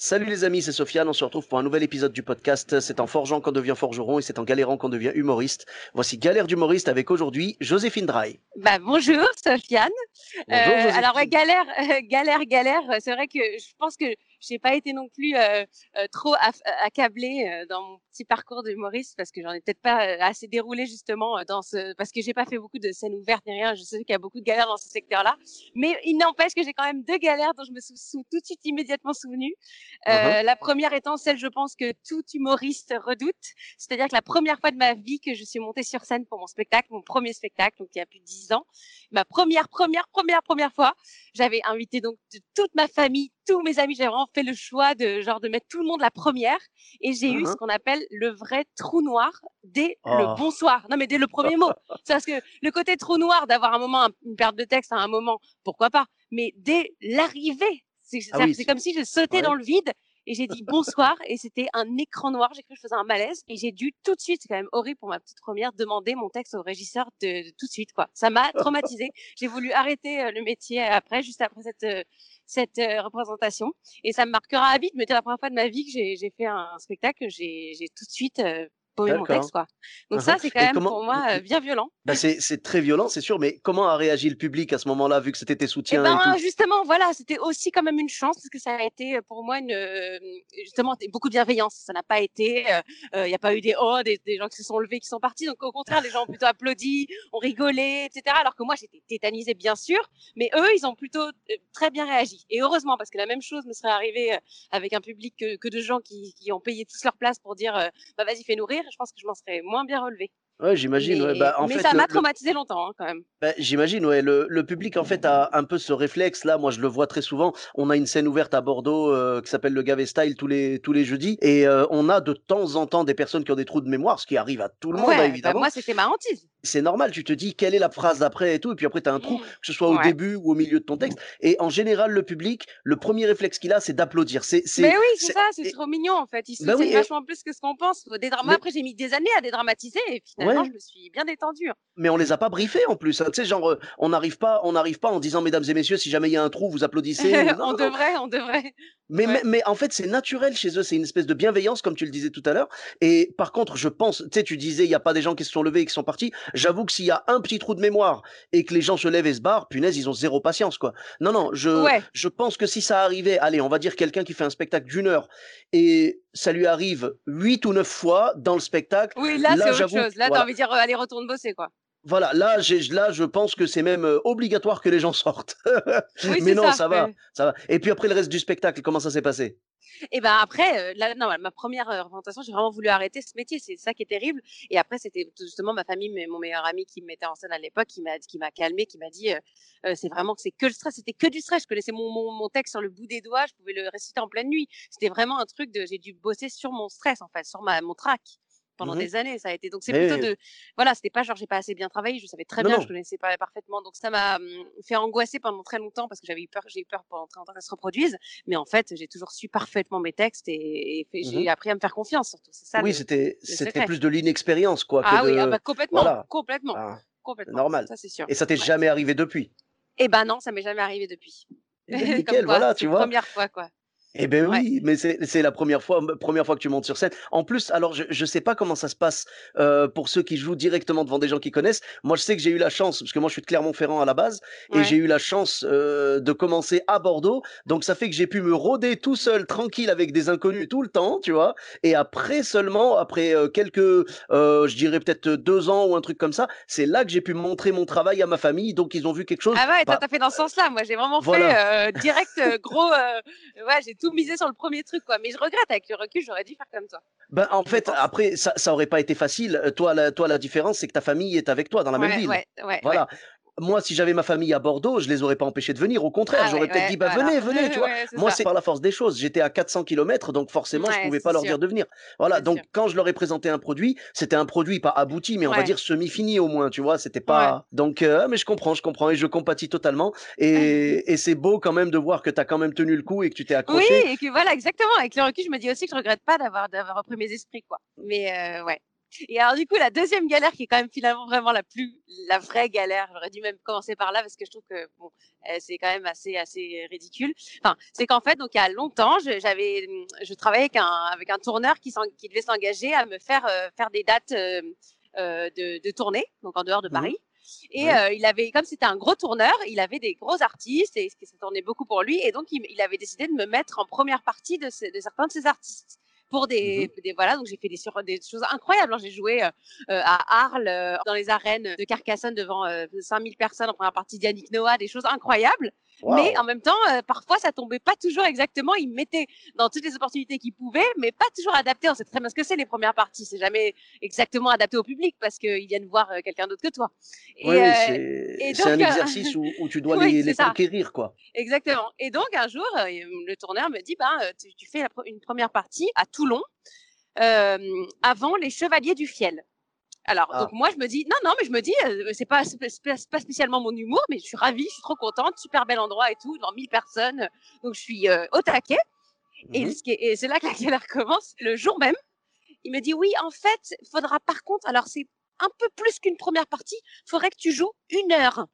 Salut les amis, c'est Sofiane, on se retrouve pour un nouvel épisode du podcast. C'est en forgeant qu'on devient forgeron et c'est en galérant qu'on devient humoriste. Voici Galère d'humoriste avec aujourd'hui Joséphine Dry. Bah, bonjour Sofiane. Bonjour, Euh, alors ouais, galère, galère, galère. C'est vrai que je pense que j'ai pas été non plus euh, euh, trop aff- accablée euh, dans mon petit parcours d'humoriste parce que j'en ai peut-être pas euh, assez déroulé justement euh, dans ce parce que j'ai pas fait beaucoup de scènes ouvertes ni rien. Je sais qu'il y a beaucoup de galères dans ce secteur-là, mais il n'empêche que j'ai quand même deux galères dont je me suis sou- tout de suite immédiatement souvenue. Euh, La première étant celle, je pense que tout humoriste redoute, c'est-à-dire que la première fois de ma vie que je suis montée sur scène pour mon spectacle, mon premier spectacle, donc il y a plus de dix ans, ma première, première, première, première fois, j'avais invité donc toute ma famille, tous mes amis, j'avais vraiment fait le choix de genre de mettre tout le monde la première, et j'ai eu ce Mhm. qu'on appelle le vrai trou noir dès Oh. le bonsoir. Non mais dès le premier mot. C'est parce que le côté trou noir d'avoir un moment un- une perte de texte à un moment, pourquoi pas, mais dès l'arrivée, c'est Ah oui, comme si je sautais ouais. dans le vide et j'ai dit bonsoir et c'était un écran noir. J'ai cru que je faisais un malaise et j'ai dû tout de suite, c'est quand même horrible pour ma petite première, demander mon texte au régisseur de, tout de suite quoi. Ça m'a traumatisée. j'ai voulu arrêter euh, le métier après, juste après cette euh, cette euh, représentation et ça me marquera à vie. Mais c'était la première fois de ma vie que j'ai fait un, un spectacle. j'ai tout de suite euh, paumé mon D'accord. texte quoi. Donc ça c'est quand Et même comment- pour moi euh, bien violent. Bah, c'est très violent, c'est sûr, mais comment a réagi le public à ce moment-là, vu que c'était tes Eh soutiens ben, et tout? justement, voilà, c'était aussi quand même une chance parce que ça a été pour moi une, justement beaucoup de bienveillance. Ça n'a pas été, il n'y a pas eu des oh, des, des gens qui se sont levés, qui sont partis. Donc au contraire, les gens ont plutôt applaudi, ont rigolé, etc. Alors que moi, j'étais tétanisée bien sûr, mais eux, ils ont plutôt très bien réagi. Et heureusement, parce que la même chose me serait arrivée avec un public que, que de gens qui, qui ont payé tous leur place pour dire, bah vas-y, fais nourrir. Je pense que je m'en serais moins bien relevée. Ouais, j'imagine. ouais. Mais, Bah, en mais fait, ça m'a le- traumatisé longtemps hein, quand même. Bah, J'imagine, ouais. Le, le public, en fait, a un peu ce réflexe-là. Moi, je le vois très souvent. On a une scène ouverte à Bordeaux euh, qui s'appelle le Gavé Style tous les, tous les jeudis. Et euh, on a de temps en temps des personnes qui ont des trous de mémoire, ce qui arrive à tout le monde, Ouais, hein, bah, évidemment. moi, c'était ma hantise. C'est normal. Tu te dis quelle est la phrase d'après et tout. Et puis après, tu as un trou, Mm. que ce soit au début ou au milieu de ton texte. Et en général, le public, le premier réflexe qu'il a, c'est d'applaudir. C'est, c'est, Mais oui, c'est ça, c'est et- trop mignon en fait. Ils Bah oui, et- vachement plus que ce qu'on pense. Des dramas. Mais- Après, j'ai mis des années à dédramatiser et finalement, Ouais. je me suis bien détendue. mais on les a pas briefés en plus. hein. Tu sais, genre, euh, on n'arrive pas, on n'arrive pas en disant, mesdames et messieurs, si jamais il y a un trou, vous applaudissez. Non, on non. devrait, on devrait. Mais, Ouais. mais, mais en fait, c'est naturel chez eux, c'est une espèce de bienveillance, comme tu le disais tout à l'heure. Et par contre, je pense, tu sais, tu disais, il n'y a pas des gens qui se sont levés et qui sont partis. J'avoue que s'il y a un petit trou de mémoire et que les gens se lèvent et se barrent, punaise, ils ont zéro patience, quoi. Non, non, je, Ouais. je pense que si ça arrivait, allez, on va dire quelqu'un qui fait un spectacle d'une heure et ça lui arrive huit ou neuf fois dans le spectacle, Oui, là, Là, c'est autre chose. Là, t'as voilà. envie de dire, euh, allez, retourne bosser, quoi. voilà, là, là, je pense que c'est même euh, obligatoire que les gens sortent. Oui, mais non, ça, ça va, ça va. Et puis après le reste du spectacle, comment ça s'est passé? Et ben après, euh, là, non, ma première euh, représentation, j'ai vraiment voulu arrêter ce métier. C'est ça qui est terrible. Et après, c'était justement ma famille, mon meilleur ami qui me mettait en scène à l'époque, qui m'a, qui m'a calmé, qui m'a dit, euh, euh, c'est vraiment que c'est que le stress. C'était que du stress. Je connaissais mon, mon, mon texte sur le bout des doigts. Je pouvais le réciter en pleine nuit. C'était vraiment un truc de, j'ai dû bosser sur mon stress, en fait, sur ma, mon trac pendant Mhm. des années. Ça a été, donc c'est plutôt de, voilà, c'était pas genre j'ai pas assez bien travaillé. Je savais très Non, bien, non. je connaissais pas parfaitement. Donc ça m'a hum, fait angoisser pendant très longtemps parce que j'avais eu peur, j'ai eu peur pendant très longtemps qu'elles se reproduisent. Mais en fait, j'ai toujours su parfaitement mes textes et, et fait- j'ai appris à me faire confiance surtout. C'est ça. Oui, c'était, c'était plus de l'inexpérience, quoi. que Ah oui, de- ah bah complètement, voilà. complètement, Ah, complètement. normal. Ça c'est sûr. Et ça t'est Ouais. jamais arrivé depuis? Eh ben non, ça m'est jamais arrivé depuis. Eh ben, Comme nickel, quoi, voilà, tu vois. Première fois quoi. Eh Ouais. oui, mais c'est la première fois, première fois que tu montes sur scène. En plus, alors je je sais pas comment ça se passe euh, pour ceux qui jouent directement devant des gens qui connaissent. Moi, je sais que j'ai eu la chance parce que moi je suis de Clermont-Ferrand à la base et j'ai eu la chance euh, de commencer à Bordeaux. Donc ça fait que j'ai pu me rôder tout seul, tranquille avec des inconnus tout le temps, tu vois. Et après seulement, après euh, quelques, je dirais peut-être deux ans ou un truc comme ça, c'est là que j'ai pu montrer mon travail à ma famille. Donc ils ont vu quelque chose. Ah ouais, Bah, t'as fait dans ce sens-là. Moi j'ai vraiment Voilà. fait direct gros. ouais, j'ai tout misé sur le premier truc quoi. Mais je regrette avec le recul, j'aurais dû faire comme toi. Ben, en fait, pense. après, ça, ça aurait pas été facile. Toi, la, toi, la différence, c'est que ta famille est avec toi dans la même ville. ouais, ouais, ouais. Voilà. Moi, si j'avais ma famille à Bordeaux, je les aurais pas empêchés de venir. Au contraire, Ah j'aurais ouais, peut-être ouais, dit, bah voilà. venez, venez, tu vois. Ouais, Moi, c'est par la force des choses. J'étais à 400 km, donc forcément, je pouvais pas leur sûr. dire de venir. Voilà, donc sûr. quand je leur ai présenté un produit, c'était un produit pas abouti, mais on va dire semi-fini au moins, tu vois. C'était pas. Donc, euh, mais je comprends, je comprends et je compatis totalement. Et, et c'est beau quand même de voir que tu as quand même tenu le coup et que tu t'es Oui, accroché. et que voilà, exactement. Avec le recul, je me dis aussi que je regrette pas d'avoir d'avoir repris mes esprits, quoi. Mais euh, ouais. Et alors du coup, la deuxième galère qui est quand même finalement vraiment la plus, la vraie galère, j'aurais dû même commencer par là parce que je trouve que bon, euh, c'est quand même assez assez ridicule. Enfin, c'est qu'en fait, donc il y a longtemps, je- j'avais, je travaillais avec un avec un tourneur qui qui devait s'engager à me faire euh, faire des dates euh, euh, de, de tournée, donc en dehors de Mhm. Paris. Et Ouais. euh, il avait, comme c'était un gros tourneur, il avait des gros artistes et ça tournait beaucoup pour lui. Et donc, il, il avait décidé de me mettre en première partie de certains de ses artistes. Pour des, des voilà, donc j'ai fait des, sur, des choses incroyables. hein. J'ai joué euh, euh, à Arles, euh, dans les arènes de Carcassonne devant euh, 5000 personnes en première partie d'Yannick Noah, des choses incroyables. Mais en même temps, euh, parfois, ça tombait pas toujours exactement. Il me mettait dans toutes les opportunités qu'il pouvait, mais pas toujours adapté. On sait très bien ce que c'est les premières parties. C'est jamais exactement adapté au public parce qu'ils viennent voir euh, quelqu'un d'autre que toi. Et, Oui, euh, c'est un euh, exercice où, où tu dois oui, les, conquérir, quoi. Exactement. Et donc un jour, le tourneur me dit, ben, euh, tu, tu fais la une première partie à Toulon euh, avant les Chevaliers du Fiel. Alors, Ah. donc moi, je me dis, non, non, mais je me dis, euh, c'est pas, pas- spécialement mon humour, mais je suis ravie, je suis trop contente, super bel endroit et tout, dans 1000 personnes. Donc, je suis euh, au taquet. Et, Mhm. et c'est là que la galère commence. Le jour même, il me dit, oui, en fait, faudra par contre, alors c'est un peu plus qu'une première partie, faudrait que tu joues une heure.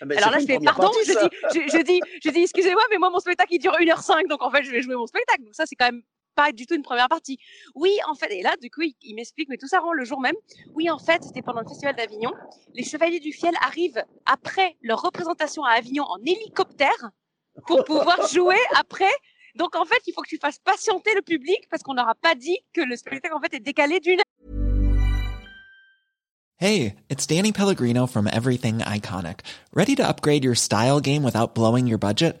Ah ben, Alors là, je fais pardon, partie, je dis, je, je dis, je dis, excusez-moi, mais moi, mon spectacle, il dure 1h05, donc en fait, je vais jouer mon spectacle. Donc ça, c'est quand même pas du tout une première partie. Oui, en fait, et là, du coup, il, il m'explique, mais tout ça rend le jour même. Oui, en fait, c'était pendant le Festival d'Avignon. Les Chevaliers du Fiel arrivent après leur représentation à Avignon en hélicoptère pour pouvoir jouer après. Donc, en fait, il faut que tu fasses patienter le public parce qu'on n'aura pas dit que le spectacle, en fait, est décalé d'une Hey, it's Danny Pellegrino from Everything Iconic. Ready to upgrade your style game without blowing your budget?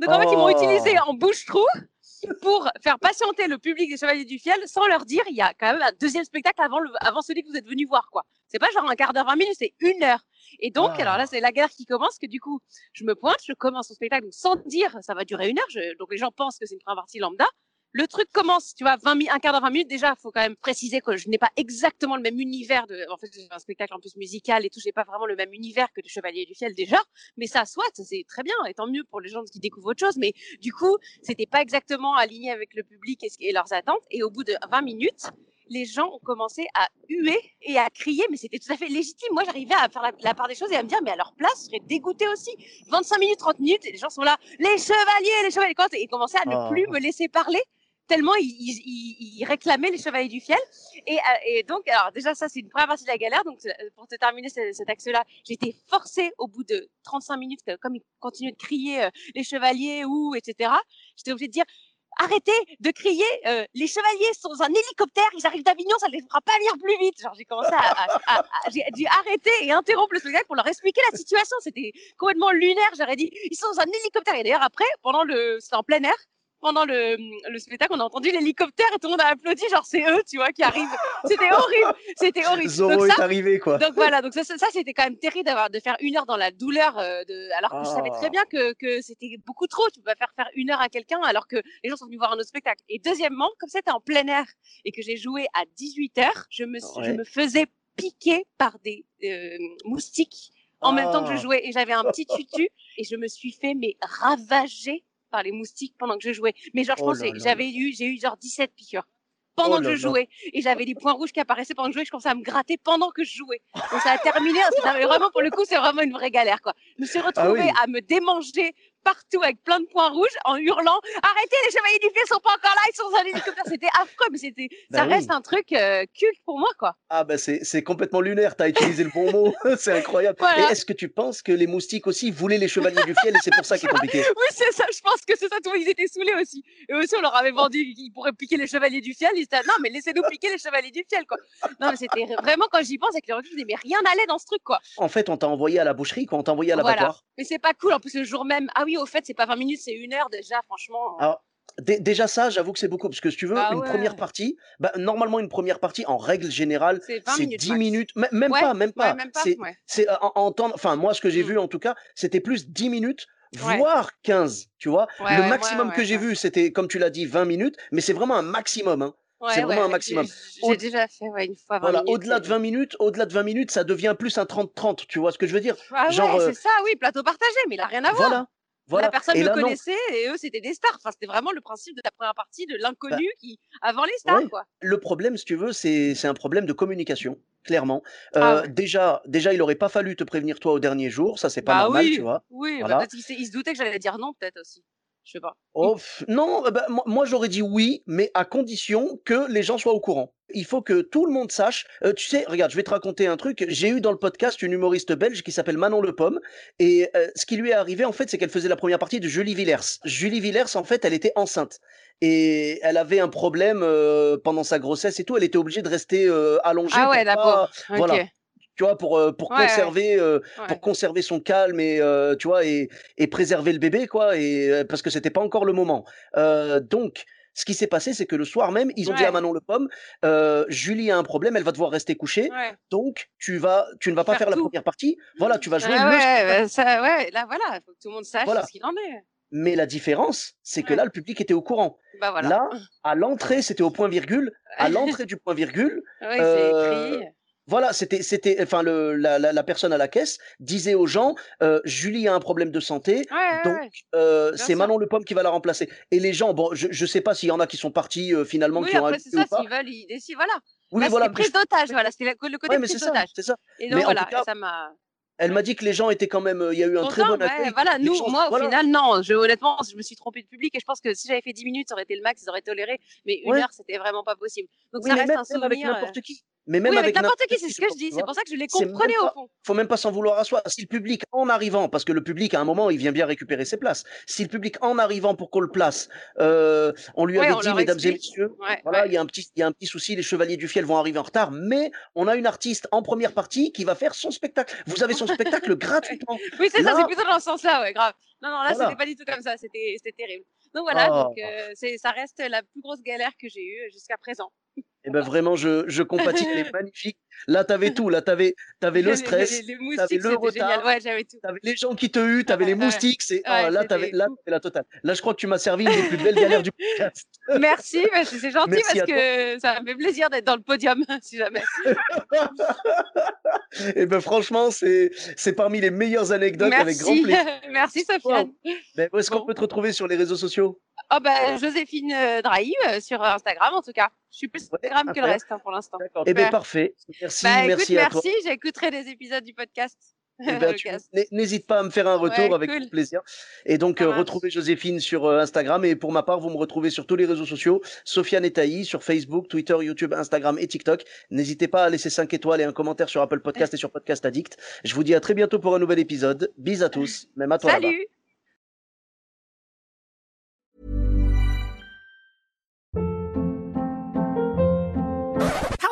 Donc en fait, ils m'ont Oh. utilisé en bouche-trou pour faire patienter le public des Chevaliers du Fiel sans leur dire il y a quand même un deuxième spectacle avant, le, avant celui que vous êtes venu voir. quoi. C'est pas genre un quart d'heure, 20 minutes, c'est une heure. Et donc, Ah. alors là, c'est la guerre qui commence, que du coup, je me pointe, je commence mon spectacle donc sans dire ça va durer une heure. Je- donc les gens pensent que c'est une première partie lambda. Le truc commence, tu vois, 20 mi- un quart d'heure, 20 minutes. Déjà, faut quand même préciser que je n'ai pas exactement le même univers de, en fait, j'ai un spectacle en plus musical et tout, j'ai pas vraiment le même univers que les Chevaliers du Fiel déjà. Mais ça, soit, c'est très bien, et tant mieux pour les gens qui découvrent autre chose. Mais du coup, c'était pas exactement aligné avec le public et, leurs attentes. Et au bout de 20 minutes, les gens ont commencé à huer et à crier, mais c'était tout à fait légitime. Moi, j'arrivais à faire la, la part des choses et à me dire, mais à leur place, je serais dégoûtée aussi. 25 minutes, 30 minutes, et les gens sont là, les chevaliers, les chevaliers, et ils commençaient à ne Oh. plus me laisser parler tellement ils, ils- ils réclamaient les chevaliers du fiel. Et, euh, et donc, alors déjà, ça, c'est une première partie de la galère. Donc, euh, pour te terminer ce- cet axe-là, j'étais forcée au bout de 35 minutes, que- comme ils continuaient de crier euh, les chevaliers ou etc. J'étais obligée de dire arrêtez de crier euh, les chevaliers sont dans un hélicoptère, ils arrivent d'Avignon, ça ne les fera pas venir plus vite. Genre, j'ai commencé à- à- j'ai dû arrêter et interrompre le spectacle pour leur expliquer la situation. C'était complètement lunaire. J'aurais dit ils sont dans un hélicoptère. Et d'ailleurs, après, pendant le, c'était en plein air pendant le, le spectacle, on a entendu l'hélicoptère et tout le monde a applaudi, genre c'est eux, tu vois, qui arrivent. C'était horrible, c'était horrible. Zorro donc est ça, arrivé, quoi. donc voilà, donc ça, ça, ça, c'était quand même terrible d'avoir de faire une heure dans la douleur, euh, de, alors que je savais très Ah. bien que, que c'était beaucoup trop. Tu peux pas faire faire une heure à quelqu'un alors que les gens sont venus voir un autre spectacle. Et deuxièmement, comme c'était en plein air et que j'ai joué à 18 heures, je me, je me faisais piquer par des euh, moustiques en même temps que je Ah. jouais et j'avais un petit tutu et je me suis fait mais ravager par les moustiques pendant que je jouais. Mais genre je Oh pense là. j'avais eu j'ai eu genre 17 piqûres pendant Oh que je là. jouais et j'avais des points rouges qui apparaissaient pendant que je jouais, je commençais à me gratter pendant que je jouais. Donc ça a terminé, vraiment pour le coup, c'est vraiment une vraie galère quoi. Je me suis retrouvée Ah oui. à me démanger partout avec plein de points rouges en hurlant Arrêtez, les chevaliers du fiel sont pas encore là, ils sont dans un hélicoptère. C'était affreux, mais c'était, ça Bah oui. reste un truc euh, culte pour moi, quoi. Ah bah c'est c'est complètement lunaire, t'as utilisé le bon mot, c'est incroyable. Voilà. Et est-ce que tu penses que les moustiques aussi voulaient les chevaliers du fiel et c'est pour ça qu'ils t'ont piqué Oui, c'est ça, je pense que c'est ça, tout ils étaient saoulés aussi. Et aussi, on leur avait vendu qu'ils pourraient piquer les chevaliers du fiel. Ils étaient, non, mais laissez-nous piquer les chevaliers du fiel, quoi. Non, mais c'était vraiment, quand j'y pense, avec le recul, je dis, mais rien n'allait dans ce truc, quoi. En fait, on t'a envoyé à la boucherie, quoi, on t'a envoyé à Voilà. l'abattoir. Mais c'est pas cool, en plus, le jour même. Ah oui, au fait, c'est pas 20 minutes, c'est une heure déjà, franchement. Alors, dé- déjà ça, j'avoue que c'est beaucoup, parce que si tu veux, Ah une première partie, bah, normalement une première partie, en règle générale, c'est 20 c'est minutes. 10 max. minutes, même Ouais, pas, même pas. Ouais, même pas. C'est euh, en, enfin moi ce que j'ai Mm. vu en tout cas, c'était plus 10 minutes, Ouais. voire 15, tu vois. Ouais, le maximum ouais, que j'ai vu, c'était comme tu l'as dit 20 minutes, mais c'est vraiment un maximum hein. C'est vraiment un maximum. J'ai déjà fait une fois 20 Voilà, minutes. au-delà de c'est- 20 minutes, au-delà de 20 minutes, ça devient plus un 30-30, tu vois ce que je veux dire? Ah genre, euh, c'est ça, oui, plateau partagé, mais il a rien à voir. Voilà. La personne Et non. connaissait et eux, c'était des stars. Enfin, c'était vraiment le principe de la première partie de l'inconnu qui, avant les stars, ouais. quoi. Le problème, si tu veux, c'est c'est un problème de communication, clairement. Ah Euh, ouais. déjà, déjà, il aurait pas fallu te prévenir toi au dernier jour, ça c'est pas bah normal, oui, tu vois. Oui, bah, Voilà. il se doutait que j'allais dire non, peut-être aussi. Je sais pas. Oh, non, euh, bah, moi, j'aurais dit oui, mais à condition que les gens soient au courant. Il faut que tout le monde sache. Euh, tu sais, regarde, je vais te raconter un truc. J'ai eu dans le podcast une humoriste belge qui s'appelle Manon Le Pomme. Et euh, ce qui lui est arrivé, en fait, c'est qu'elle faisait la première partie de Julie Villers. Julie Villers, en fait, elle était enceinte. Et elle avait un problème euh, pendant sa grossesse et tout. Elle était obligée de rester allongée. Ah ouais, la pas- voilà. Tu vois, pour, euh, pour Ouais, ouais. conserver, euh, Ouais. pour conserver son calme et euh, tu vois et, et préserver le bébé quoi et parce que c'était pas encore le moment. Euh, donc ce qui s'est passé c'est que le soir même ils ont dit à Ouais. Manon Le Pomme Julie a un problème elle va devoir rester couchée Ouais. donc tu vas tu ne vas pas Faire faire la première partie voilà tu vas jouer Ah le ouais, bah, ça, ouais, là voilà, faut que tout le monde sache Voilà. ce qu'il en est. mais la différence c'est que Ouais. là le public était au courant Bah voilà. là à l'entrée c'était au point virgule à l'entrée du point virgule écrit. Voilà, c'était, c'était, enfin, le, la, la, la personne à la caisse disait aux gens, euh, Julie a un problème de santé, Ouais, donc ouais. euh, c'est. Manon Le Pomme qui va la remplacer. Et les gens, bon, je, je sais pas s'il y en a qui sont partis euh, finalement, Oui, qui ont après, c'est accepté ça, s'ils veulent, ils décident. Voilà. Oui, Là, voilà. c'était prise d'otage. Voilà, c'était le côté Ouais, mais c'est prise ça, d'otage. c'est ça. Et Mais donc, voilà, cas, ça m'a. Elle m'a dit que les gens étaient quand même, euh, il y a eu un très bon ouais, accueil. voilà, nous, gens- moi, au voilà. final, non. Je, honnêtement, je me suis trompée de public et je pense que si j'avais fait 10 minutes, ça aurait été le max, ils auraient toléré. Mais une Ouais. heure, c'était vraiment pas possible. Donc, Oui, ça reste même, un avec souvenir. euh, n'importe qui. Mais même oui, avec avec n'importe qui, c'est ce que je dis. C'est pour ça que je les comprenais au pas- fond. faut même pas s'en vouloir à soi. Si le public, en arrivant, parce que le public, à un moment, il vient bien récupérer ses places. Si le public, en arrivant pour qu'on le place, euh, on lui Ouais, avait on dit, mesdames et messieurs, Ouais, voilà, ouais. il y a un petit, il y a un petit souci, les chevaliers du fiel vont arriver en retard, mais on a une artiste en première partie qui va faire son spectacle. Vous avez son spectacle gratuitement. Oui, c'est ça, c'est plutôt dans ce sens-là, ouais, grave. Non, non, là, Voilà. c'était pas du tout comme ça, c'était c'était terrible. Donc voilà, Oh. donc, euh, ça reste la plus grosse galère que j'ai eue jusqu'à présent. Et ben vraiment, je, je compatis, elle est magnifique. Là, t'avais tout. Là, t'avais, t'avais le Les- stress, les, les t'avais moustiques, le retard. Ouais, j'avais tout. t'avais les gens qui te huent, t'avais les Ouais, ouais. moustiques. Oh, Ouais, là, là, fou. t'avais la totale. Là, je crois que tu m'as servi une des plus belles galères du podcast. Merci, mais c'est gentil Merci parce toi. que ça me fait plaisir d'être dans le podium, si jamais. Et ben franchement, c'est parmi les meilleures anecdotes avec grand Merci, plaisir. merci Sofiane. Ben, où est-ce qu'on peut te retrouver sur les réseaux sociaux? Oh bah, Joséphine euh, Drahi euh, sur Instagram en tout cas. Je suis plus Ouais, Instagram que le reste hein, pour l'instant. D'accord. Eh ben Super. parfait. Merci, Bah écoute, merci à toi. merci, j'écouterai des épisodes du podcast. Eh ben, N'hésite pas à me faire un retour Ouais, avec cool. plaisir. Et donc, euh, retrouvez Joséphine sur euh, Instagram. Et pour ma part, vous me retrouvez sur tous les réseaux sociaux. Sofiane et Taï sur Facebook, Twitter, YouTube, Instagram et TikTok. N'hésitez pas à laisser 5 étoiles et un commentaire sur Apple Podcast et sur Podcast Addict. Je vous dis à très bientôt pour un nouvel épisode. Bis à tous, même à toi. Salut